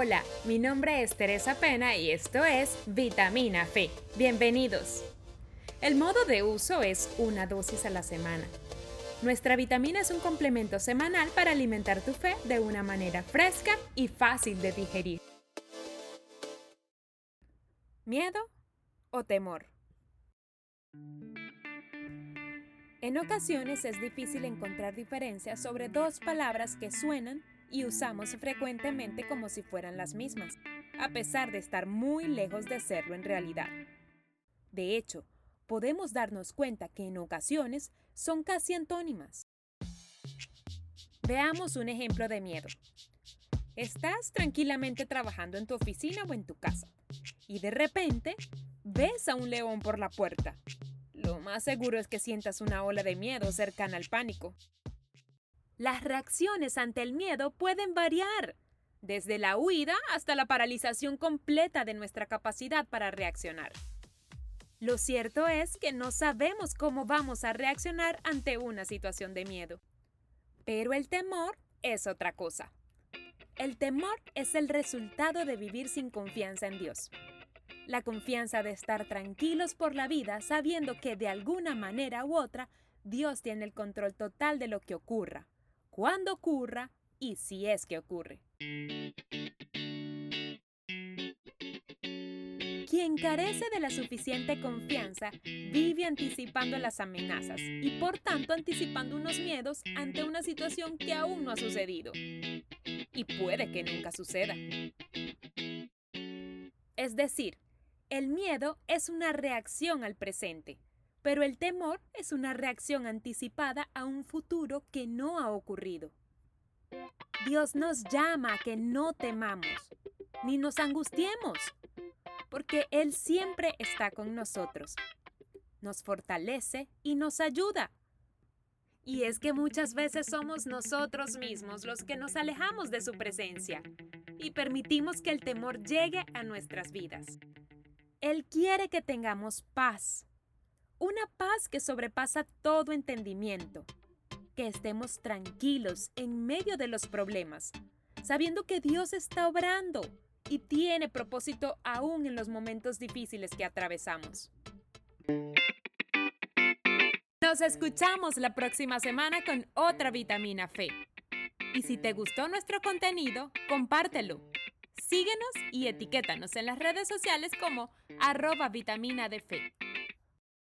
Hola, mi nombre es Teresa Pena y esto es Vitamina Fe. Bienvenidos. El modo de uso es una dosis a la semana. Nuestra vitamina es un complemento semanal para alimentar tu fe de una manera fresca y fácil de digerir. ¿Miedo o temor? En ocasiones es difícil encontrar diferencias sobre dos palabras que suenan y usamos frecuentemente como si fueran las mismas, a pesar de estar muy lejos de serlo en realidad. De hecho, podemos darnos cuenta que en ocasiones son casi antónimas. Veamos un ejemplo de miedo. Estás tranquilamente trabajando en tu oficina o en tu casa y de repente ves a un león por la puerta. Lo más seguro es que sientas una ola de miedo cercana al pánico. Las reacciones ante el miedo pueden variar, desde la huida hasta la paralización completa de nuestra capacidad para reaccionar. Lo cierto es que no sabemos cómo vamos a reaccionar ante una situación de miedo. Pero el temor es otra cosa. El temor es el resultado de vivir sin confianza en Dios. La confianza de estar tranquilos por la vida sabiendo que de alguna manera u otra Dios tiene el control total de lo que ocurra cuándo ocurra y si es que ocurre. Quien carece de la suficiente confianza vive anticipando las amenazas y por tanto anticipando unos miedos ante una situación que aún no ha sucedido. Y puede que nunca suceda. Es decir, el miedo es una reacción al presente, pero el temor es una reacción anticipada a un futuro que no ha ocurrido. Dios nos llama a que no temamos, ni nos angustiemos, porque Él siempre está con nosotros. Nos fortalece y nos ayuda. Y es que muchas veces somos nosotros mismos los que nos alejamos de su presencia y permitimos que el temor llegue a nuestras vidas. Él quiere que tengamos paz, una paz que sobrepasa todo entendimiento. Que estemos tranquilos en medio de los problemas, sabiendo que Dios está obrando y tiene propósito aún en los momentos difíciles que atravesamos. Nos escuchamos la próxima semana con otra vitamina fe. Y si te gustó nuestro contenido, compártelo. Síguenos y etiquétanos en las redes sociales como arroba vitamina de fe.